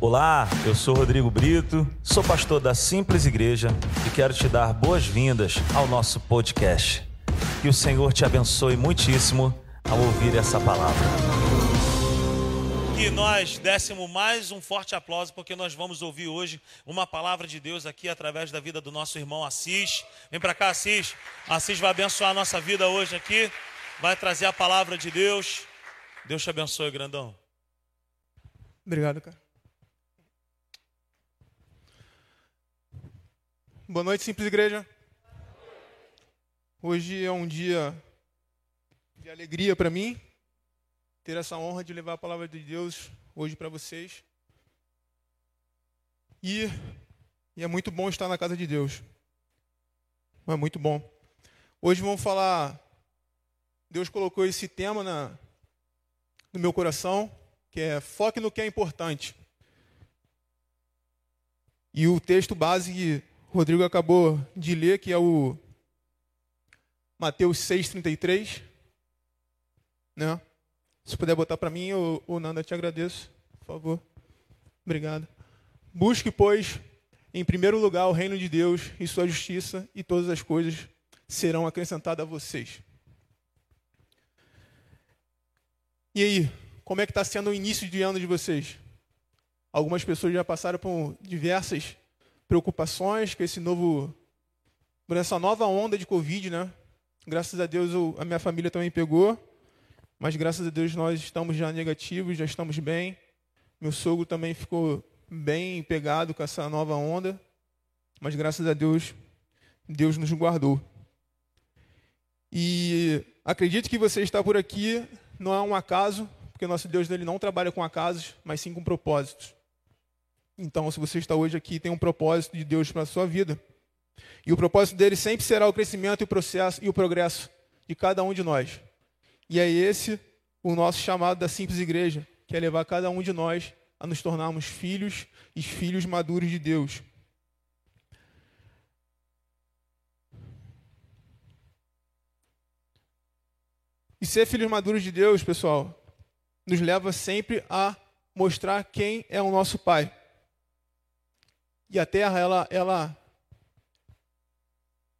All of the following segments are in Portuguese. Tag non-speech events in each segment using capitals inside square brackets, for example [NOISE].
Olá, eu sou Rodrigo Brito, sou pastor da Simples Igreja e quero te dar boas-vindas ao nosso podcast. Que o Senhor te abençoe muitíssimo ao ouvir essa palavra. Que nós dessemos mais um forte aplauso, porque nós vamos ouvir hoje uma palavra de Deus aqui através da vida do nosso irmão Assis. Vem para cá, Assis. Assis vai abençoar a nossa vida hoje aqui, vai trazer a palavra de Deus. Deus te abençoe, grandão. Obrigado, cara. Boa noite, simples igreja. Hoje é um dia de alegria para mim ter essa honra de levar a palavra de Deus hoje para vocês. E, e, é muito bom estar na casa de Deus. É muito bom. Hoje vamos falar. Deus colocou esse tema na, no meu coração, que é foque no que é importante. E o texto base que Rodrigo acabou de ler, que é o Mateus 6,33. Né? Se puder botar para mim, ou Nanda, te agradeço, por favor. Obrigado. Busque, pois, em primeiro lugar o reino de Deus e sua justiça, e todas as coisas serão acrescentadas a vocês. E aí, como é que está sendo o início de ano de vocês? Algumas pessoas já passaram por diversas preocupações com esse novo, por essa nova onda de Covid, né? Graças a Deus a minha família também pegou, mas graças a Deus nós estamos já negativos, já estamos bem. Meu sogro também ficou bem pegado com essa nova onda, mas graças a Deus Deus nos guardou. E acredito que você está por aqui não é um acaso, porque nosso Deus ele não trabalha com acasos, mas sim com propósitos. Então, se você está hoje aqui, tem um propósito de Deus para a sua vida. E o propósito dele sempre será o crescimento e o processo e o progresso de cada um de nós. E é esse o nosso chamado da simples igreja, que é levar cada um de nós a nos tornarmos filhos e filhos maduros de Deus. E ser filhos maduros de Deus, pessoal, nos leva sempre a mostrar quem é o nosso Pai. E a terra, ela, ela,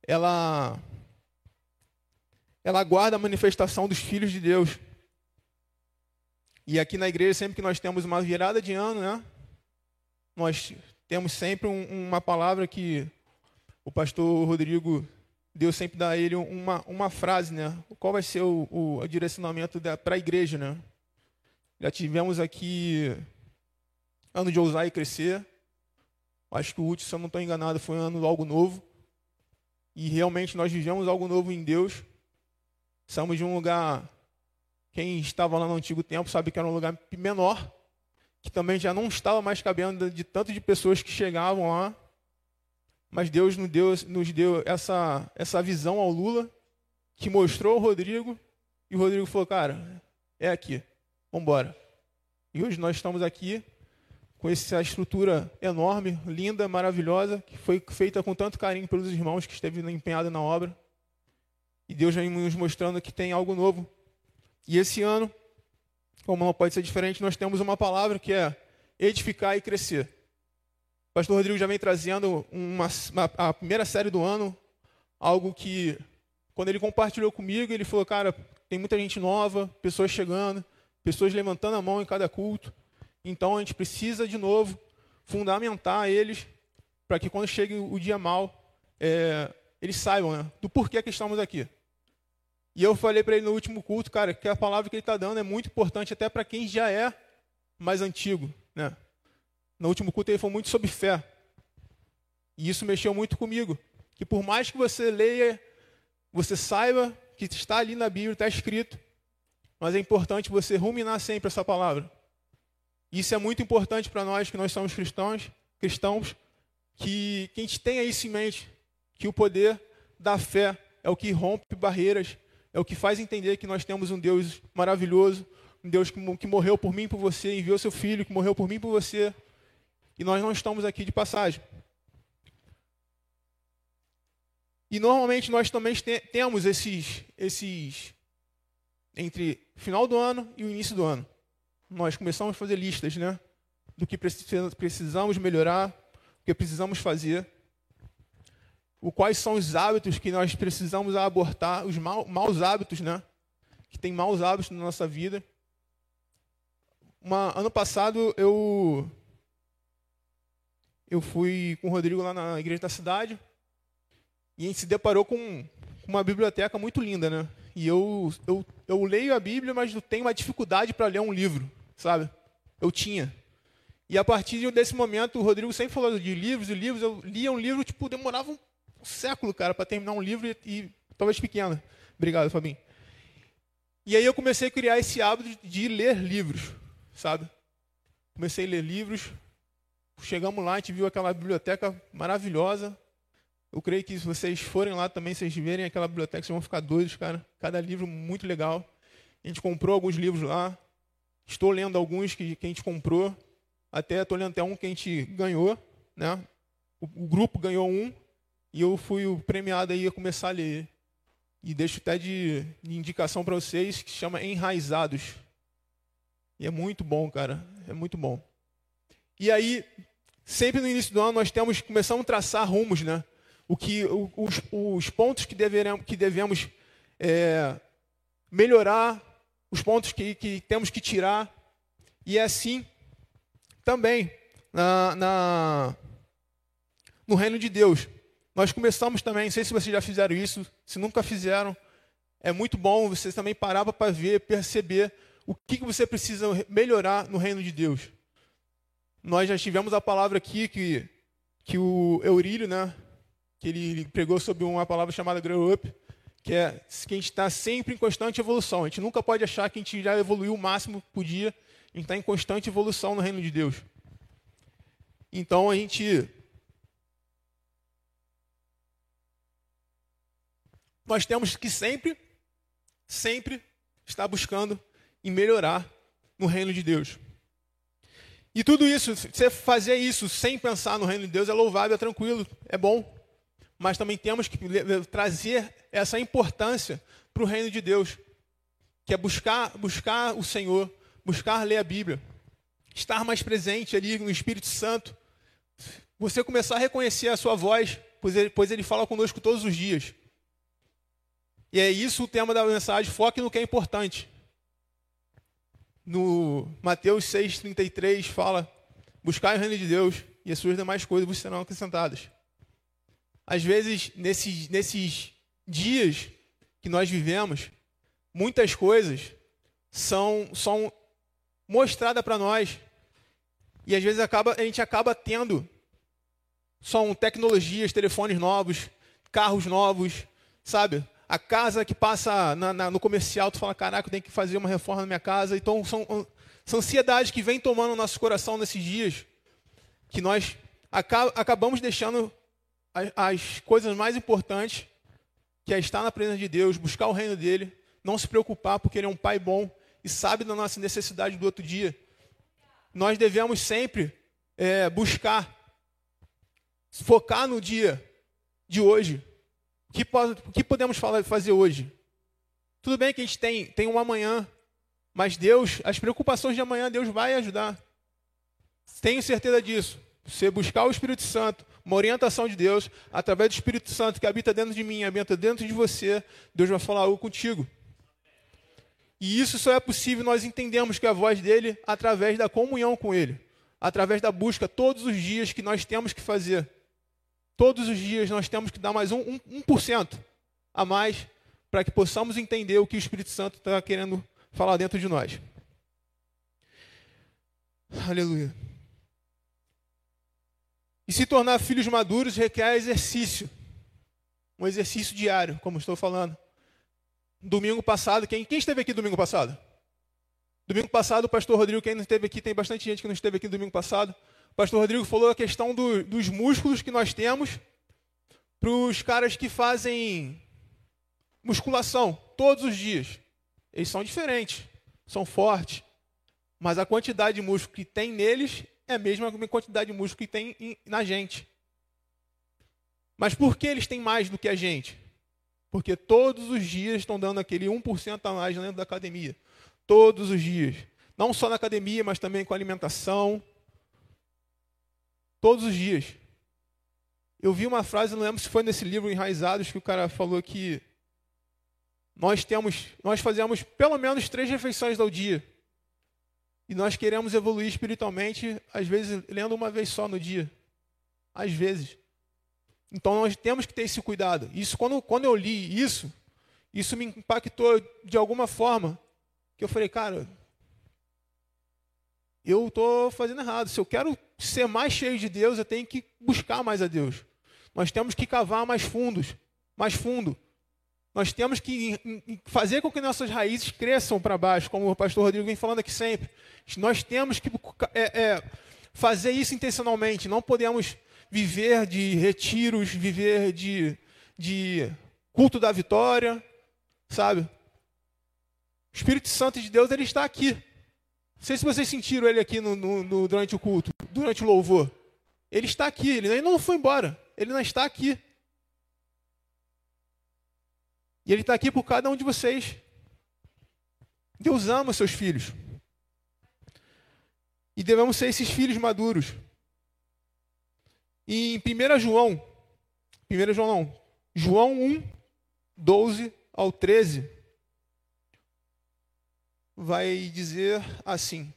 ela, ela guarda a manifestação dos filhos de Deus. E aqui na igreja, sempre que nós temos uma virada de ano, né, nós temos sempre um, uma palavra que o pastor Rodrigo Deus sempre dá a ele uma, uma frase, né? Qual vai ser o, o direcionamento para a igreja, né? Já tivemos aqui ano de ousar e crescer. Acho que o último, se eu não estou enganado, foi um ano algo novo. E realmente nós vivemos algo novo em Deus. Estamos de um lugar. Quem estava lá no antigo tempo sabe que era um lugar menor, que também já não estava mais cabendo de tanto de pessoas que chegavam lá. Mas Deus nos deu, nos deu essa, essa visão ao Lula, que mostrou ao Rodrigo, e o Rodrigo falou: Cara, é aqui, vamos embora. E hoje nós estamos aqui com essa estrutura enorme, linda, maravilhosa, que foi feita com tanto carinho pelos irmãos que esteve empenhado na obra. E Deus vem nos mostrando que tem algo novo. E esse ano, como não pode ser diferente, nós temos uma palavra que é edificar e crescer. O pastor Rodrigo já vem trazendo uma, uma, a primeira série do ano, algo que, quando ele compartilhou comigo, ele falou, cara, tem muita gente nova, pessoas chegando, pessoas levantando a mão em cada culto. Então a gente precisa, de novo, fundamentar eles para que quando chegue o dia mal, é, eles saibam né, do porquê que estamos aqui. E eu falei para ele no último culto, cara, que a palavra que ele está dando é muito importante até para quem já é mais antigo. Né? No último culto ele falou muito sobre fé. E isso mexeu muito comigo. Que por mais que você leia, você saiba que está ali na Bíblia, está escrito, mas é importante você ruminar sempre essa palavra. Isso é muito importante para nós que nós somos cristãos, cristãos, que, que a gente tenha isso em mente, que o poder da fé é o que rompe barreiras, é o que faz entender que nós temos um Deus maravilhoso, um Deus que, que morreu por mim e por você, enviou seu filho, que morreu por mim e por você, e nós não estamos aqui de passagem. E normalmente nós também te temos esses, esses entre final do ano e o início do ano nós começamos a fazer listas, né? do que precisamos melhorar, o que precisamos fazer, o quais são os hábitos que nós precisamos abortar, os maus hábitos, né? Que tem maus hábitos na nossa vida. Uma, ano passado eu eu fui com o Rodrigo lá na igreja da cidade e a gente se deparou com uma biblioteca muito linda, né? E eu, eu, eu leio a Bíblia, mas eu tenho uma dificuldade para ler um livro, sabe? Eu tinha. E a partir desse momento, o Rodrigo sempre falou de livros e livros. Eu lia um livro, tipo, demorava um século, cara, para terminar um livro e, e talvez pequeno. Obrigado, Fabinho. E aí eu comecei a criar esse hábito de, ler livros, sabe? Comecei a ler livros. Chegamos lá, a gente viu aquela biblioteca maravilhosa. Eu creio que se vocês forem lá também, vocês verem aquela biblioteca, vocês vão ficar doidos, cara. Cada livro muito legal. A gente comprou alguns livros lá. Estou lendo alguns que, que a gente comprou. Até estou lendo até um que a gente ganhou, né? O, o, grupo ganhou um e eu fui o premiado aí a começar a ler. E deixo até de, de indicação para vocês que se chama Enraizados. E é muito bom, cara. É muito bom. E aí, sempre no início do ano nós temos começamos a traçar rumos, né? O que os, os pontos que devemos, que devemos é, melhorar, os pontos que, que temos que tirar. E é assim também na, na, no reino de Deus. Nós começamos também, não sei se vocês já fizeram isso, se nunca fizeram, é muito bom vocês também parar para ver, perceber o que, que você precisa melhorar no reino de Deus. Nós já tivemos a palavra aqui que, que o Eurílio, né, que ele pregou sobre uma palavra chamada Grow Up, que é que a gente está sempre em constante evolução. A gente nunca pode achar que a gente já evoluiu o máximo por dia gente está em constante evolução no reino de Deus. Então a gente. Nós temos que sempre, sempre estar buscando e melhorar no reino de Deus. E tudo isso, você fazer isso sem pensar no reino de Deus é louvável, é tranquilo, é bom. Mas também temos que trazer essa importância para o reino de Deus, que é buscar, buscar o Senhor, buscar ler a Bíblia, estar mais presente ali no Espírito Santo, você começar a reconhecer a sua voz, pois ele, pois ele fala conosco todos os dias. E é isso o tema da mensagem, foque no que é importante. No Mateus 6,33 fala, buscar o reino de Deus e as suas demais coisas vos serão acrescentadas. Às vezes, nesses, nesses dias que nós vivemos, muitas coisas são, são mostrada para nós. E às vezes acaba, a gente acaba tendo são tecnologias, telefones novos, carros novos, sabe? A casa que passa na, na, no comercial, tu fala, caraca, eu tenho que fazer uma reforma na minha casa. Então são, são ansiedades que vêm tomando o nosso coração nesses dias, que nós acabamos deixando as, as coisas mais importantes, que é estar na presença de Deus, buscar o reino dele, não se preocupar, porque ele é um pai bom, e sabe da nossa necessidade do outro dia. Nós devemos sempre é, buscar, focar no dia de hoje. O que, o que podemos falar, fazer hoje? Tudo bem que a gente tem, tem um amanhã, mas Deus, as preocupações de amanhã, Deus vai ajudar. Tenho certeza disso. Você buscar o Espírito Santo, uma orientação de Deus, através do Espírito Santo que habita dentro de mim, habita dentro de você, Deus vai falar algo contigo. E isso só é possível nós entendemos que a voz dele através da comunhão com ele, através da busca todos os dias que nós temos que fazer. Todos os dias nós temos que dar mais um, um, 1% a mais para que possamos entender o que o Espírito Santo está querendo falar dentro de nós. Aleluia. E se tornar filhos maduros requer exercício. Um exercício diário, como estou falando. Domingo passado, quem, quem esteve aqui domingo passado? Domingo passado, o pastor Rodrigo, quem não esteve aqui, tem bastante gente que não esteve aqui domingo passado. O pastor Rodrigo falou a questão do, dos músculos que nós temos para os caras que fazem musculação todos os dias. Eles são diferentes, são fortes, mas a quantidade de músculo que tem neles é a mesma quantidade de músculo que tem na gente. Mas por que eles têm mais do que a gente? Porque todos os dias estão dando aquele 1% a mais dentro da academia. Todos os dias. Não só na academia, mas também com alimentação, todos os dias. Eu vi uma frase, não lembro se foi nesse livro Enraizados, que o cara falou que nós temos, nós fazemos pelo menos três refeições ao dia. E nós queremos evoluir espiritualmente, às vezes lendo uma vez só no dia. Às vezes. Então nós temos que ter esse cuidado. Isso quando, quando eu li isso, isso me impactou de alguma forma. Que eu falei, cara, eu estou fazendo errado. Se eu quero ser mais cheio de Deus, eu tenho que buscar mais a Deus. Nós temos que cavar mais fundos, mais fundo. Nós temos que fazer com que nossas raízes cresçam para baixo, como o pastor Rodrigo vem falando aqui sempre. Nós temos que é, é, fazer isso intencionalmente. Não podemos viver de retiros, viver de, de culto da vitória, sabe? O Espírito Santo de Deus ele está aqui. Não sei se vocês sentiram ele aqui no, no, no, durante o culto, durante o louvor. Ele está aqui, ele ainda não foi embora. Ele não está aqui. E Ele está aqui por cada um de vocês. Deus ama seus filhos. E devemos ser esses filhos maduros. E em 1 João, 1 João não, João 1, 12 ao 13, vai dizer assim: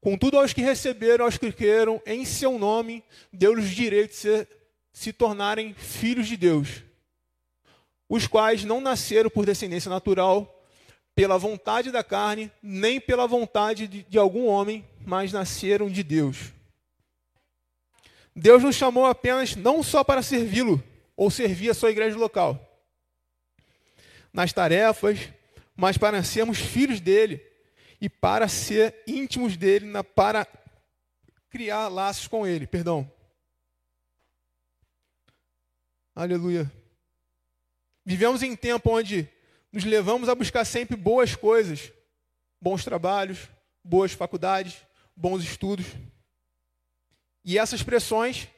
Contudo, aos que receberam, aos que creram em seu nome, deu-lhes direito de se tornarem filhos de Deus os quais não nasceram por descendência natural, pela vontade da carne, nem pela vontade de, de algum homem, mas nasceram de Deus. Deus nos chamou apenas não só para servi-lo ou servir a sua igreja local, nas tarefas, mas para sermos filhos dele e para ser íntimos dele, para criar laços com ele. Perdão. Aleluia. Vivemos em tempo onde nos levamos a buscar sempre boas coisas, bons trabalhos, boas faculdades, bons estudos. E essas pressões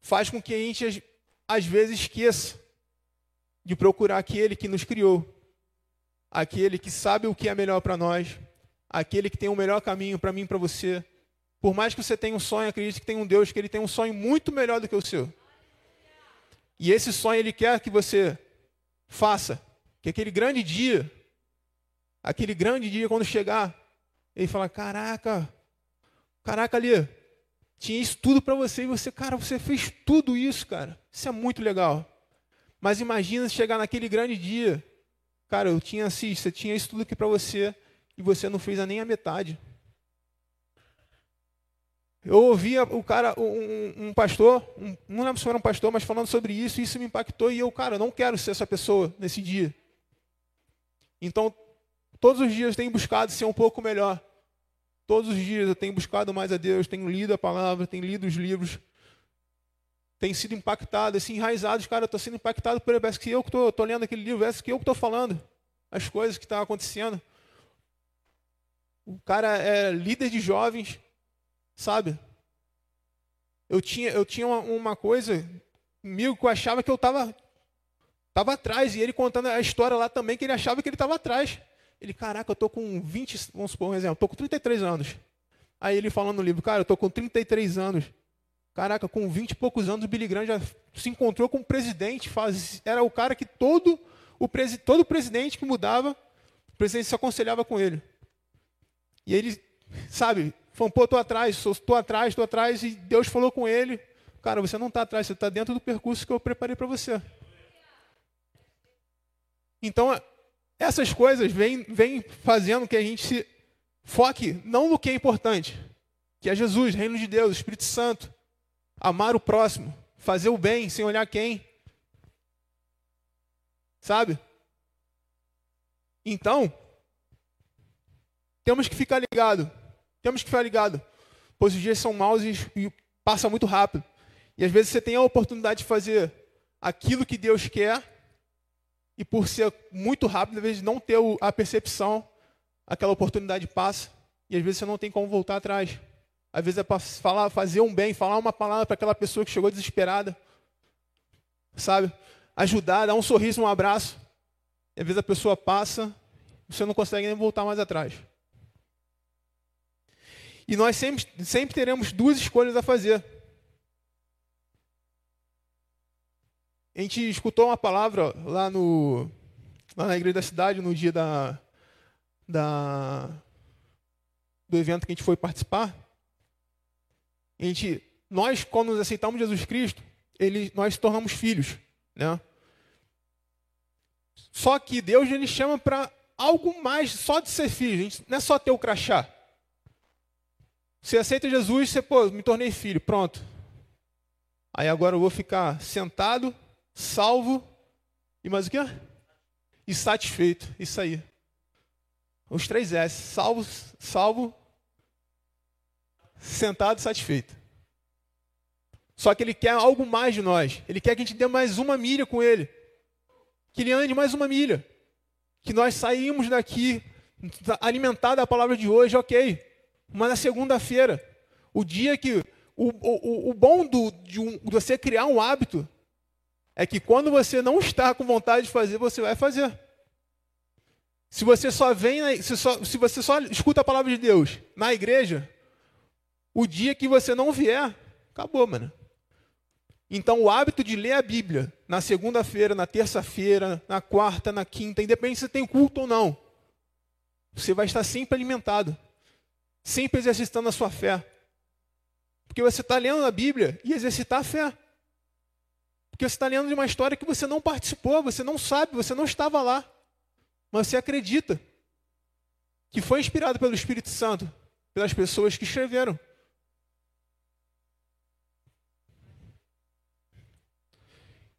faz com que a gente às vezes esqueça de procurar aquele que nos criou, aquele que sabe o que é melhor para nós, aquele que tem o melhor caminho para mim e para você. Por mais que você tenha um sonho, acredite que tem um Deus que ele tem um sonho muito melhor do que o seu. E esse sonho ele quer que você faça. Que aquele grande dia, aquele grande dia quando chegar, ele fala: "Caraca, caraca ali, tinha isso tudo para você e você, cara, você fez tudo isso, cara. Isso é muito legal. Mas imagina chegar naquele grande dia, cara, eu tinha você tinha isso tudo aqui para você e você não fez nem a metade. Eu ouvia o cara, um, um pastor, um, não lembro se era um pastor, mas falando sobre isso, e isso me impactou, e eu, cara, não quero ser essa pessoa nesse dia. Então, todos os dias eu tenho buscado ser um pouco melhor. Todos os dias eu tenho buscado mais a Deus, tenho lido a palavra, tenho lido os livros, tenho sido impactado, assim, enraizado, cara, eu estou sendo impactado por parece que eu que estou lendo aquele livro, parece que eu que estou falando as coisas que estão tá acontecendo. O cara é líder de jovens, Sabe? Eu tinha, eu tinha uma, uma coisa comigo que eu achava que eu estava tava atrás. E ele contando a história lá também, que ele achava que ele estava atrás. Ele, caraca, eu estou com 20, vamos supor um exemplo, estou com 33 anos. Aí ele falando no livro, cara, eu estou com 33 anos. Caraca, com 20 e poucos anos, o Billy Graham já se encontrou com o presidente. Faz, era o cara que todo o, presi, todo presidente que mudava, o presidente se aconselhava com ele. E ele, sabe, Falou, pô, estou atrás, estou atrás, estou atrás, e Deus falou com ele, cara, você não está atrás, você está dentro do percurso que eu preparei para você. Então, essas coisas vêm, vêm fazendo que a gente se foque não no que é importante, que é Jesus, Reino de Deus, Espírito Santo, amar o próximo, fazer o bem sem olhar quem. Sabe? Então, temos que ficar ligado temos que ficar ligado, pois os dias são maus e, passa muito rápido. E às vezes você tem a oportunidade de fazer aquilo que Deus quer, e por ser muito rápido, às vezes não ter a percepção, aquela oportunidade passa, e às vezes você não tem como voltar atrás. Às vezes é para falar, fazer um bem, falar uma palavra para aquela pessoa que chegou desesperada, sabe? Ajudar, dar um sorriso, um abraço. E às vezes a pessoa passa, você não consegue nem voltar mais atrás. E nós sempre, sempre teremos duas escolhas a fazer. A gente escutou uma palavra lá, no, lá na igreja da cidade no dia da, da, do evento que a gente foi participar. A gente, nós, quando nos aceitamos Jesus Cristo, ele, nós tornamos filhos. Né? Só que Deus ele chama para algo mais só de ser filho. Gente, não é só ter o crachá. Você aceita Jesus, você, pô, me tornei filho, pronto. Aí agora eu vou ficar sentado salvo e mais o quê? E satisfeito. Isso aí. Os três S. Salvo, salvo, sentado e satisfeito. Só que ele quer algo mais de nós. Ele quer que a gente dê mais uma milha com ele. Que ele ande mais uma milha. Que nós saímos daqui alimentado da palavra de hoje, ok. Mas na segunda-feira, o dia que. O, o, o bom do, de, um, de você criar um hábito é que quando você não está com vontade de fazer, você vai fazer. Se você só vem, se, só, se você só escuta a palavra de Deus na igreja, o dia que você não vier, acabou, mano. Então, o hábito de ler a Bíblia na segunda-feira, na terça-feira, na quarta, na quinta, independente se tem culto ou não, você vai estar sempre alimentado, sempre exercitando a sua fé. Porque você está lendo a Bíblia e exercitar a fé. Porque você está lendo de uma história que você não participou, você não sabe, você não estava lá. Mas você acredita que foi inspirado pelo Espírito Santo, pelas pessoas que escreveram.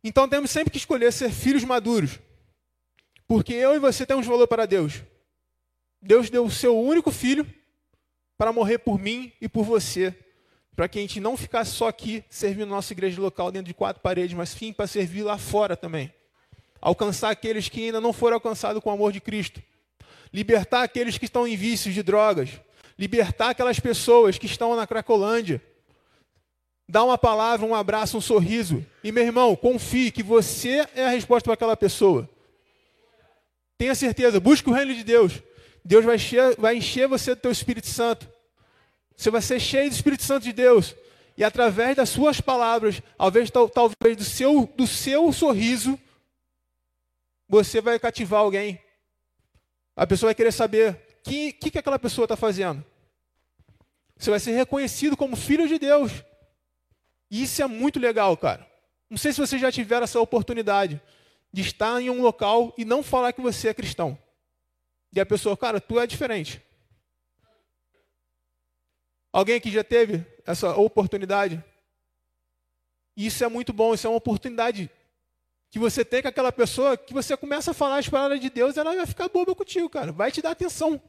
Então temos sempre que escolher ser filhos maduros. Porque eu e você temos valor para Deus. Deus deu o seu único filho para morrer por mim e por você para que a gente não ficasse só aqui servindo nossa igreja local dentro de quatro paredes, mas sim para servir lá fora também. Alcançar aqueles que ainda não foram alcançados com o amor de Cristo. Libertar aqueles que estão em vícios de drogas. Libertar aquelas pessoas que estão na Cracolândia. Dar uma palavra, um abraço, um sorriso. E, meu irmão, confie que você é a resposta para aquela pessoa. Tenha certeza, busque o reino de Deus. Deus vai encher, vai encher você do teu Espírito Santo. Você vai ser cheio do Espírito Santo de Deus. E através das suas palavras, talvez, talvez do, seu, do seu sorriso, você vai cativar alguém. A pessoa vai querer saber o que, que, que aquela pessoa está fazendo. Você vai ser reconhecido como filho de Deus. E isso é muito legal, cara. Não sei se você já tiveram essa oportunidade de estar em um local e não falar que você é cristão. E a pessoa, cara, tu é diferente. Alguém aqui já teve essa oportunidade? Isso é muito bom, isso é uma oportunidade que você tem com aquela pessoa que você começa a falar as palavras de Deus, ela vai ficar boba contigo, cara. Vai te dar atenção.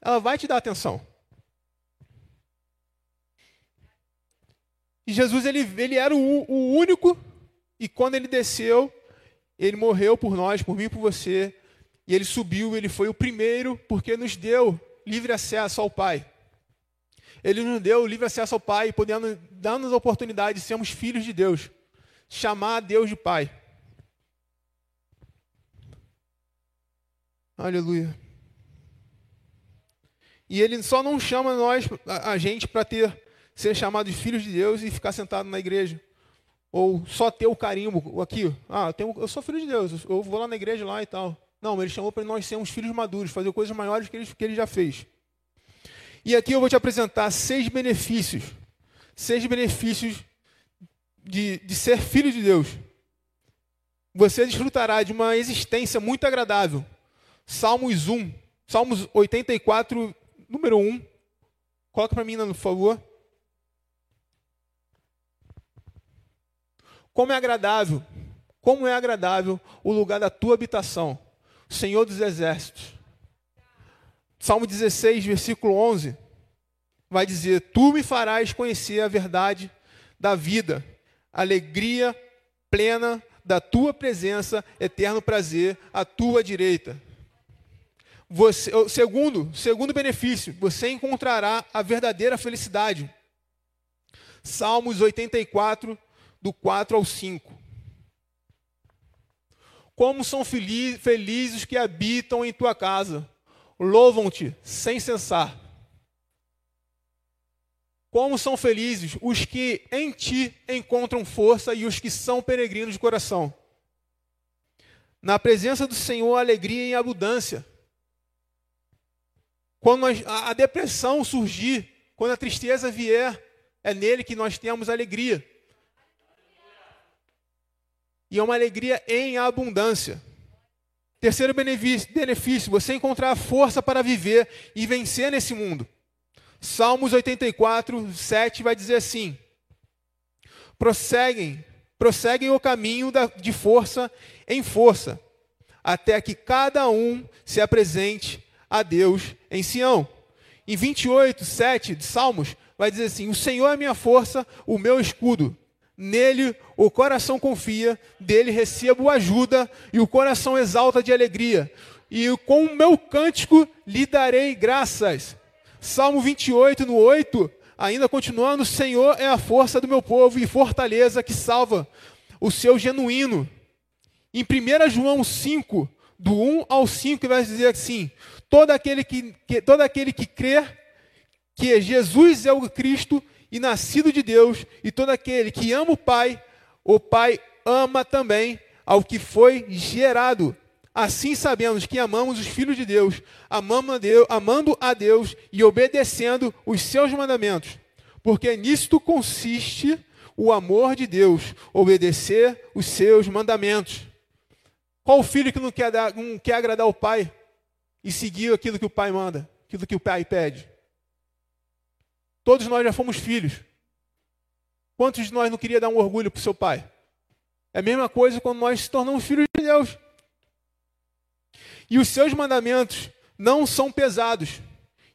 Ela vai te dar atenção. E Jesus, ele, ele era o, o único, e quando ele desceu, ele morreu por nós, por mim e por você, e ele subiu, ele foi o primeiro, porque nos deu livre acesso ao Pai. Ele nos deu livre acesso ao Pai, podendo dar-nos a oportunidade de sermos filhos de Deus, chamar a Deus de Pai. Aleluia. E ele só não chama nós, a gente, para ter ser chamado de filhos de Deus e ficar sentado na igreja. Ou só ter o carimbo aqui. Ah, eu, tenho, eu sou filho de Deus, eu vou lá na igreja lá e tal. Não, ele chamou para nós sermos filhos maduros, fazer coisas maiores que ele, que ele já fez. E aqui eu vou te apresentar seis benefícios. Seis benefícios de, de ser filho de Deus. Você desfrutará de uma existência muito agradável. Salmos 1, Salmos 84, número 1. Coloca para mim, por favor. Como é agradável, como é agradável o lugar da tua habitação, Senhor dos exércitos. Salmo 16, versículo 11, vai dizer: Tu me farás conhecer a verdade da vida, alegria plena da tua presença, eterno prazer à tua direita. Você, segundo, segundo benefício, você encontrará a verdadeira felicidade. Salmos 84, do 4 ao 5. Como são felizes que habitam em tua casa, louvam-te sem cessar. Como são felizes os que em ti encontram força e os que são peregrinos de coração. Na presença do Senhor, alegria em abundância. Quando a depressão surgir, quando a tristeza vier, é nele que nós temos alegria. E é uma alegria em abundância. Terceiro benefício, você encontrar força para viver e vencer nesse mundo. Salmos 84, 7 vai dizer assim: prosseguem, prosseguem o caminho de força em força, até que cada um se apresente a Deus em Sião. Em 28, 7 de Salmos, vai dizer assim: O Senhor é minha força, o meu escudo. Nele o coração confia, dele recebo ajuda e o coração exalta de alegria. E com o meu cântico lhe darei graças. Salmo 28, no 8, ainda continuando: O Senhor é a força do meu povo e fortaleza que salva o seu genuíno. Em 1 João 5, do 1 ao 5, vai dizer assim: todo aquele que, que, todo aquele que crê que Jesus é o Cristo e nascido de Deus, e todo aquele que ama o Pai, o Pai ama também ao que foi gerado. Assim sabemos que amamos os filhos de Deus, amando a Deus, amando a Deus e obedecendo os seus mandamentos. Porque nisto consiste o amor de Deus, obedecer os seus mandamentos. Qual o filho que não quer, dar, não quer agradar o pai e seguir aquilo que o pai manda, aquilo que o pai pede? Todos nós já fomos filhos. Quantos de nós não queria dar um orgulho para o seu pai? É a mesma coisa quando nós se tornamos filhos de Deus. E os seus mandamentos não são pesados.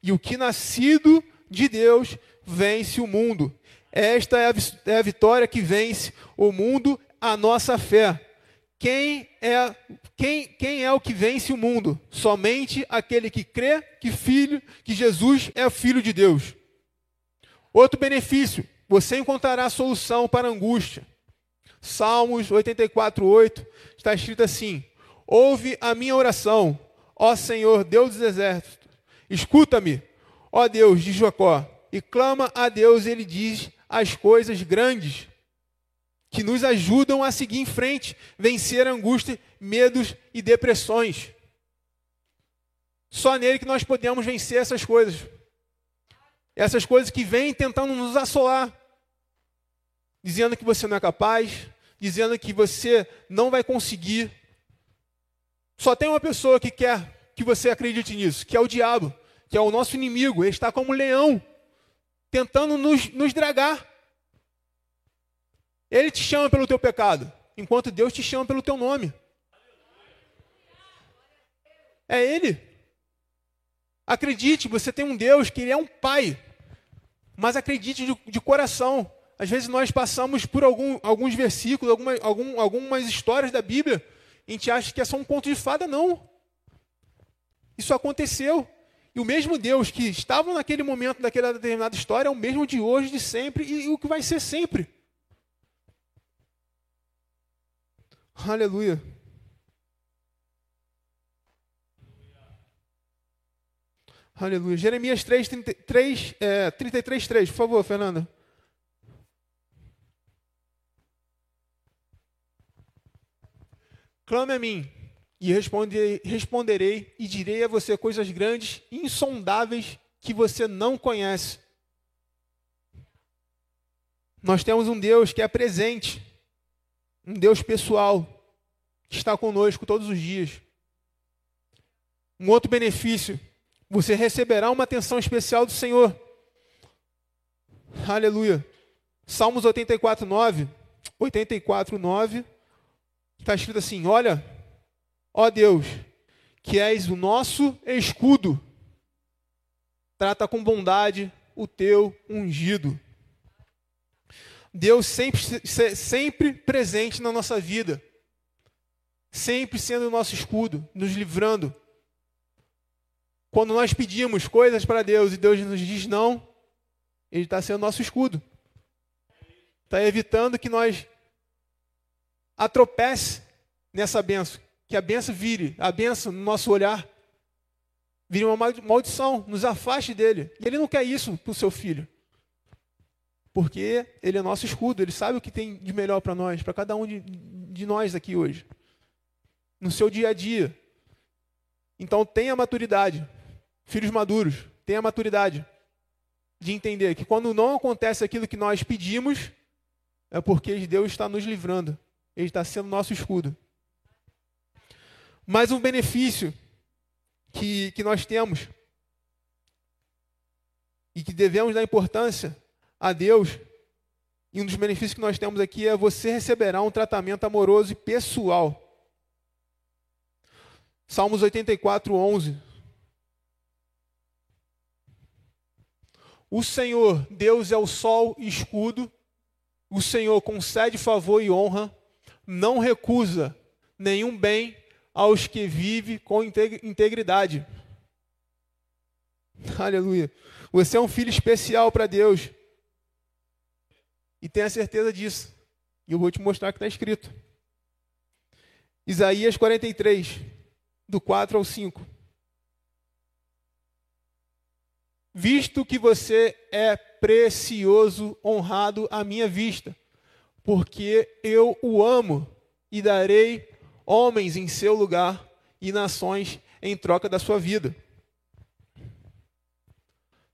E o que nascido de Deus vence o mundo. Esta é a, é vitória que vence o mundo, a nossa fé. Quem é, quem, quem é o que vence o mundo? Somente aquele que crê que filho, que Jesus é filho de Deus. Outro benefício, você encontrará solução para a angústia. Salmos 84, 8, está escrito assim: Ouve a minha oração, ó Senhor, Deus dos exércitos. Escuta-me, ó Deus de Jacó, e clama a Deus, ele diz as coisas grandes que nos ajudam a seguir em frente, vencer angústia, medos e depressões. Só nele que nós podemos vencer essas coisas. Essas coisas que vêm tentando nos assolar, dizendo que você não é capaz, dizendo que você não vai conseguir. Só tem uma pessoa que quer que você acredite nisso, que é o diabo, que é o nosso inimigo. Ele está como um leão, tentando nos, nos dragar. Ele te chama pelo teu pecado, enquanto Deus te chama pelo teu nome. É Ele. Acredite, você tem um Deus que Ele é um Pai. Mas acredite de, de coração. Às vezes nós passamos por algum, alguns versículos, alguma, algum, algumas histórias da Bíblia, e a gente acha que é só um conto de fada. Não. Isso aconteceu. E o mesmo Deus que estava naquele momento, daquela determinada história, é o mesmo de hoje, de sempre, e, e o que vai ser sempre. Aleluia. Aleluia. Jeremias 3, 33, é, 33, 3, por favor, Fernanda. Clame a mim, e responderei, e direi a você coisas grandes insondáveis que você não conhece. Nós temos um Deus que é presente, um Deus pessoal, que está conosco todos os dias. Um outro benefício você receberá uma atenção especial do Senhor. Aleluia. Salmos 84, 9. 84, 9. Está escrito assim: Olha, ó Deus, que és o nosso escudo, trata com bondade o teu ungido. Deus sempre, sempre presente na nossa vida, sempre sendo o nosso escudo, nos livrando quando nós pedimos coisas para Deus e Deus nos diz não, Ele está sendo nosso escudo. Está evitando que nós atropece nessa benção. Que a benção vire, a benção no nosso olhar, vire uma maldição, nos afaste dele. E Ele não quer isso para o seu filho. Porque Ele é nosso escudo, Ele sabe o que tem de melhor para nós, para cada um de, de nós aqui hoje. No seu dia a dia. Então tenha maturidade. Filhos maduros, tenha maturidade de entender que quando não acontece aquilo que nós pedimos, é porque Deus está nos livrando. Ele está sendo nosso escudo. Mas um benefício que, que nós temos e que devemos dar importância a Deus, e um dos benefícios que nós temos aqui é você receberá um tratamento amoroso e pessoal. Salmos 84, 11. O Senhor, Deus é o sol e escudo, o Senhor concede favor e honra, não recusa nenhum bem aos que vivem com integridade. [LAUGHS] Aleluia. Você é um filho especial para Deus. E tenha certeza disso. E eu vou te mostrar que está escrito. Isaías 43, do 4 ao 5. Visto que você é precioso, honrado à minha vista, porque eu o amo e darei homens em seu lugar e nações em troca da sua vida.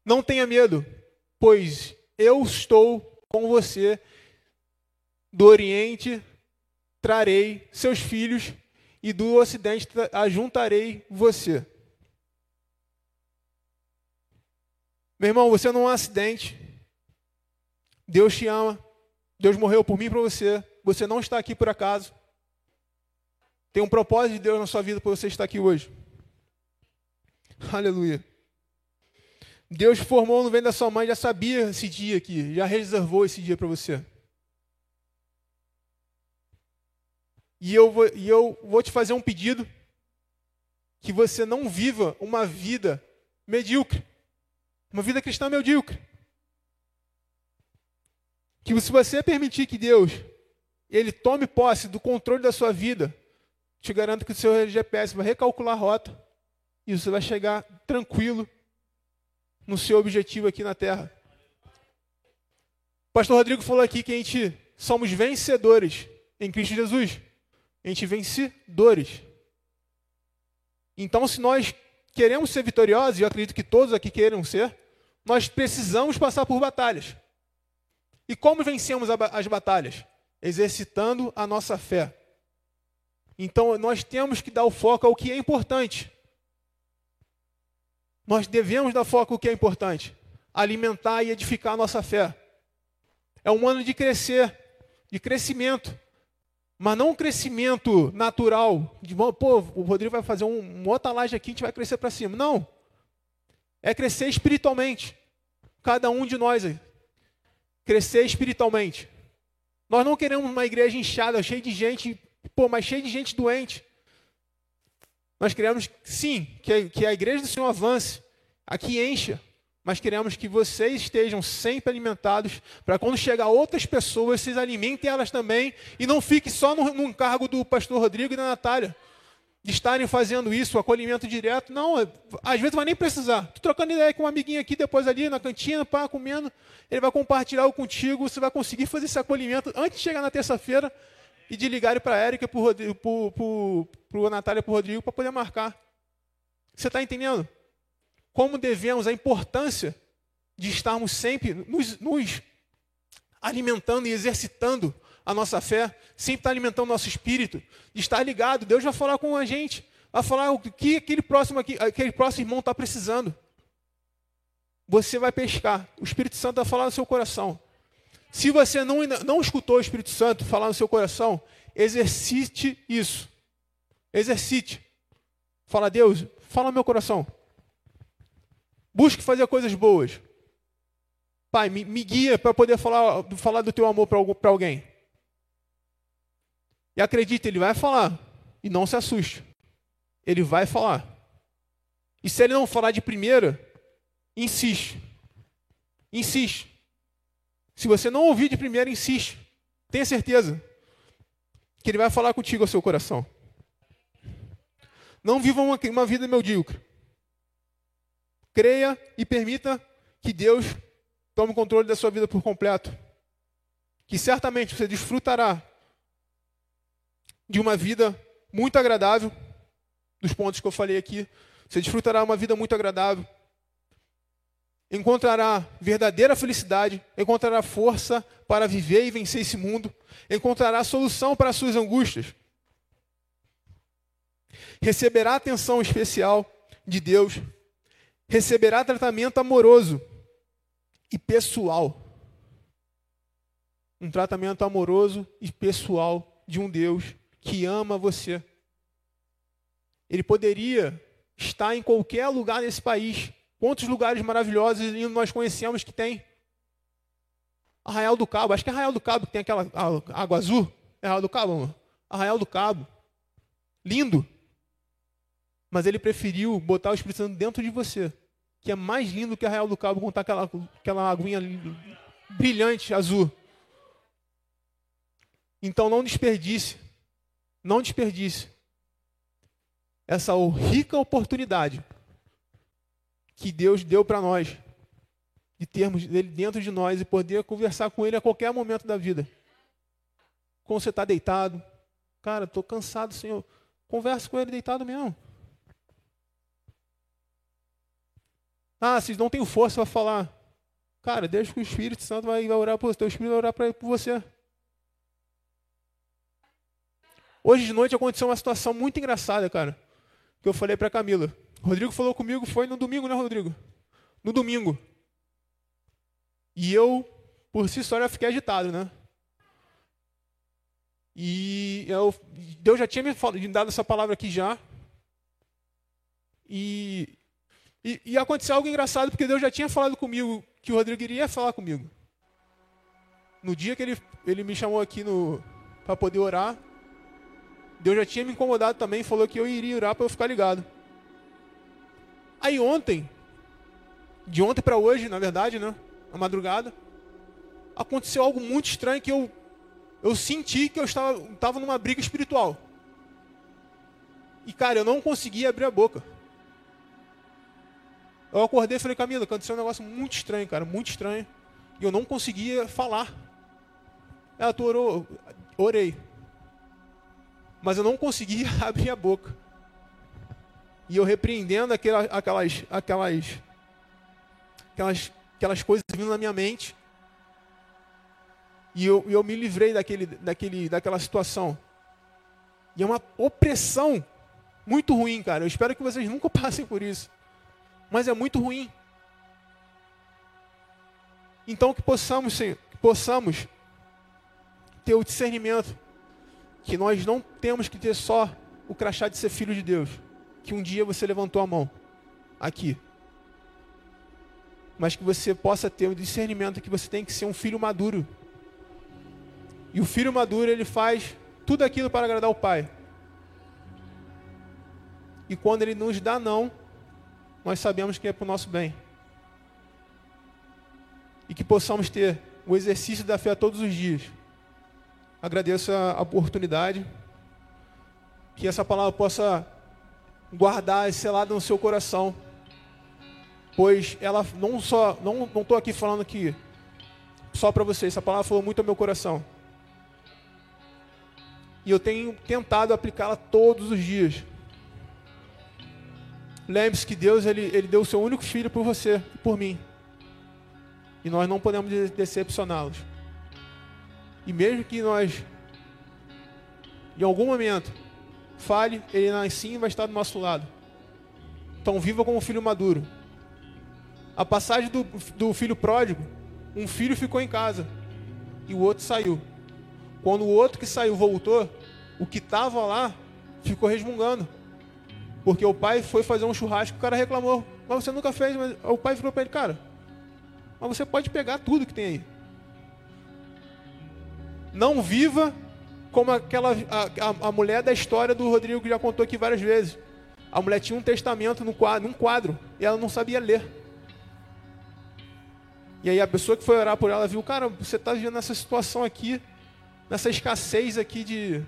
Não tenha medo, pois eu estou com você. Do Oriente trarei seus filhos e do Ocidente ajuntarei você. Meu irmão, você não é um acidente. Deus te ama. Deus morreu por mim e por você. Você não está aqui por acaso. Tem um propósito de Deus na sua vida por você estar aqui hoje. Aleluia. Deus formou no ventre da sua mãe, já sabia esse dia aqui, já reservou esse dia para você. E eu, vou, e eu vou te fazer um pedido: que você não viva uma vida medíocre, uma vida cristã medíocre. Que se você permitir que Deus ele tome posse do controle da sua vida, te garanto que o seu GPS vai recalcular a rota e você vai chegar tranquilo no seu objetivo aqui na Terra. O pastor Rodrigo falou aqui que a gente somos vencedores em Cristo Jesus. A gente vencedores. Então, se nós queremos ser vitoriosos, e eu acredito que todos aqui queiram ser, nós precisamos passar por batalhas. E como vencemos as batalhas? Exercitando a nossa fé. Então nós temos que dar o foco ao que é importante. Nós devemos dar foco ao que é importante. Alimentar e edificar a nossa fé. É um ano de crescer, de crescimento. Mas não um crescimento natural. De, pô, o Rodrigo vai fazer um, uma outra laje aqui, a gente vai crescer para cima. Não. É crescer espiritualmente. Cada um de nós aí. Crescer espiritualmente. Nós não queremos uma igreja inchada, cheia de gente Pô, mas cheio de gente doente. Nós queremos, sim, que a, que a igreja do Senhor avance, aqui encha, mas queremos que vocês estejam sempre alimentados, para quando chegar outras pessoas, vocês alimentem elas também, e não fique só no, no cargo do pastor Rodrigo e da Natália, de estarem fazendo isso, o acolhimento direto. Não, é, às vezes vai nem precisar. Estou trocando ideia com um amiguinho aqui, depois ali na cantina, pá, comendo, ele vai compartilhar o contigo, você vai conseguir fazer esse acolhimento antes de chegar na terça-feira e de ligarem para a Érica, para o Natália, para o Rodrigo, para poder marcar. Você está entendendo? Como devemos, a importância de estarmos sempre nos, nos alimentando e exercitando a nossa fé, sempre estar alimentando o nosso espírito, de estar ligado. Deus vai falar com a gente, vai falar o que aquele próximo, aqui, aquele próximo irmão está precisando. Você vai pescar. O Espírito Santo vai falar no seu coração. Se você não, não escutou o Espírito Santo falar no seu coração, exercite isso. Exercite. Fala, Deus, fala meu coração. Busque fazer coisas boas. Pai, me, me guia para poder falar, falar do teu amor para alguém. E acredite, ele vai falar. E não se assuste. Ele vai falar. E se ele não falar de primeira, insiste. Insiste. Se você não ouvir de primeira, insiste. Tenha certeza que ele vai falar contigo ao seu coração. Não viva uma, uma vida medíocre. Creia e permita que Deus tome controle da sua vida por completo. Que certamente você desfrutará de uma vida muito agradável, dos pontos que eu falei aqui. Você desfrutará uma vida muito agradável. Encontrará verdadeira felicidade, encontrará força para viver e vencer esse mundo, encontrará solução para as suas angústias. Receberá atenção especial de Deus, receberá tratamento amoroso e pessoal. Um tratamento amoroso e pessoal de um Deus que ama você. Ele poderia estar em qualquer lugar nesse país. Quantos lugares maravilhosos nós conhecemos que tem? Arraial do Cabo, acho que é Arraial do Cabo que tem aquela água azul. É Arraial do Cabo, amor? Arraial do Cabo. Lindo. Mas ele preferiu botar o Espírito Santo dentro de você, que é mais lindo que Arraial do Cabo contar aquela, aquela aguinha brilhante, azul. Então não desperdice, não desperdice essa rica oportunidade que Deus deu para nós de termos ele dentro de nós e poder conversar com ele a qualquer momento da vida. Quando você está deitado, cara, estou cansado, Senhor. Conversa com ele deitado mesmo. Ah, vocês não têm força para falar. Cara, deixa que o Espírito Santo vai, vai orar por você. O Espírito vai orar por você. Hoje de noite aconteceu uma situação muito engraçada, cara. Que eu falei para Camila. O Rodrigo falou comigo, foi no domingo, né, Rodrigo? No domingo. E eu, por si só, já fiquei agitado, né? E eu, Deus já tinha me dado essa palavra aqui já. E e, e aconteceu algo engraçado, porque Deus já tinha falado comigo que o Rodrigo iria falar comigo. No dia que ele, ele me chamou aqui para poder orar, Deus já tinha me incomodado também, falou que eu iria orar para eu ficar ligado. Aí ontem, de ontem para hoje, na verdade, né, na madrugada, aconteceu algo muito estranho que eu, eu senti que eu estava, estava numa briga espiritual. E cara, eu não conseguia abrir a boca. Eu acordei e falei, Camila, aconteceu um negócio muito estranho, cara, muito estranho. E eu não conseguia falar. Ela, orou? Orei. Mas eu não conseguia [LAUGHS] abrir a boca. E eu repreendendo aquelas, aquelas, aquelas, aquelas, coisas vindo na minha mente. E eu, eu me livrei daquele, daquele, daquela situação. E é uma opressão muito ruim, cara. Eu espero que vocês nunca [LAUGHS] passem por isso mas é muito ruim. Então que possamos, Senhor, que possamos ter o discernimento que nós não temos que ter só o crachá de ser filho de Deus, que um dia você levantou a mão aqui. Mas que você possa ter o discernimento que você tem que ser um filho maduro. E o filho maduro, ele faz tudo aquilo para agradar o pai. E quando ele nos dá não, nós sabemos que é para o nosso bem. E que possamos ter o exercício da fé todos os dias. Agradeço a oportunidade. Que essa palavra possa guardar esse lado no seu coração. Pois ela não só, não estou aqui falando aqui só para vocês, essa palavra falou muito ao meu coração. E eu tenho tentado aplicá-la todos os dias. Lembre-se que Deus ele, ele deu o seu único filho por você e por mim. E nós não podemos decepcioná-los. E mesmo que nós, em algum momento, fale, ele assim vai estar do nosso lado. Então viva como filho maduro. A passagem do, do filho pródigo, um filho ficou em casa e o outro saiu. Quando o outro que saiu voltou, o que estava lá ficou resmungando. Porque o pai foi fazer um churrasco, o cara reclamou. Mas você nunca fez, mas o pai falou para ele, cara, mas você pode pegar tudo que tem aí. Não viva como aquela a, a, mulher da história do Rodrigo que já contou aqui várias vezes. A mulher tinha um testamento no quadro, num quadro e ela não sabia ler. E aí a pessoa que foi orar por ela viu, cara, você está vivendo nessa situação aqui, nessa escassez aqui de,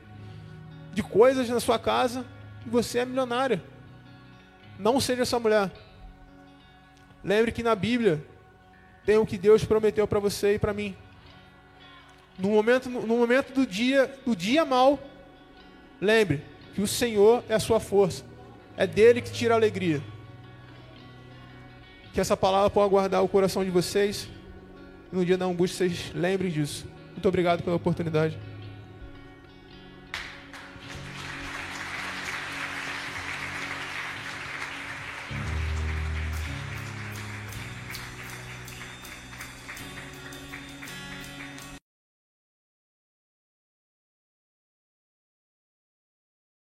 de coisas na sua casa, e você é milionária. Não seja essa mulher. Lembre que na Bíblia tenha o que Deus prometeu para você e para mim. No momento, no momento do dia, do dia mal, lembre que o Senhor é a sua força. É dele que tira a alegria. Que essa palavra possa guardar o coração de vocês. E no dia da angústia vocês lembrem disso. Muito obrigado pela oportunidade.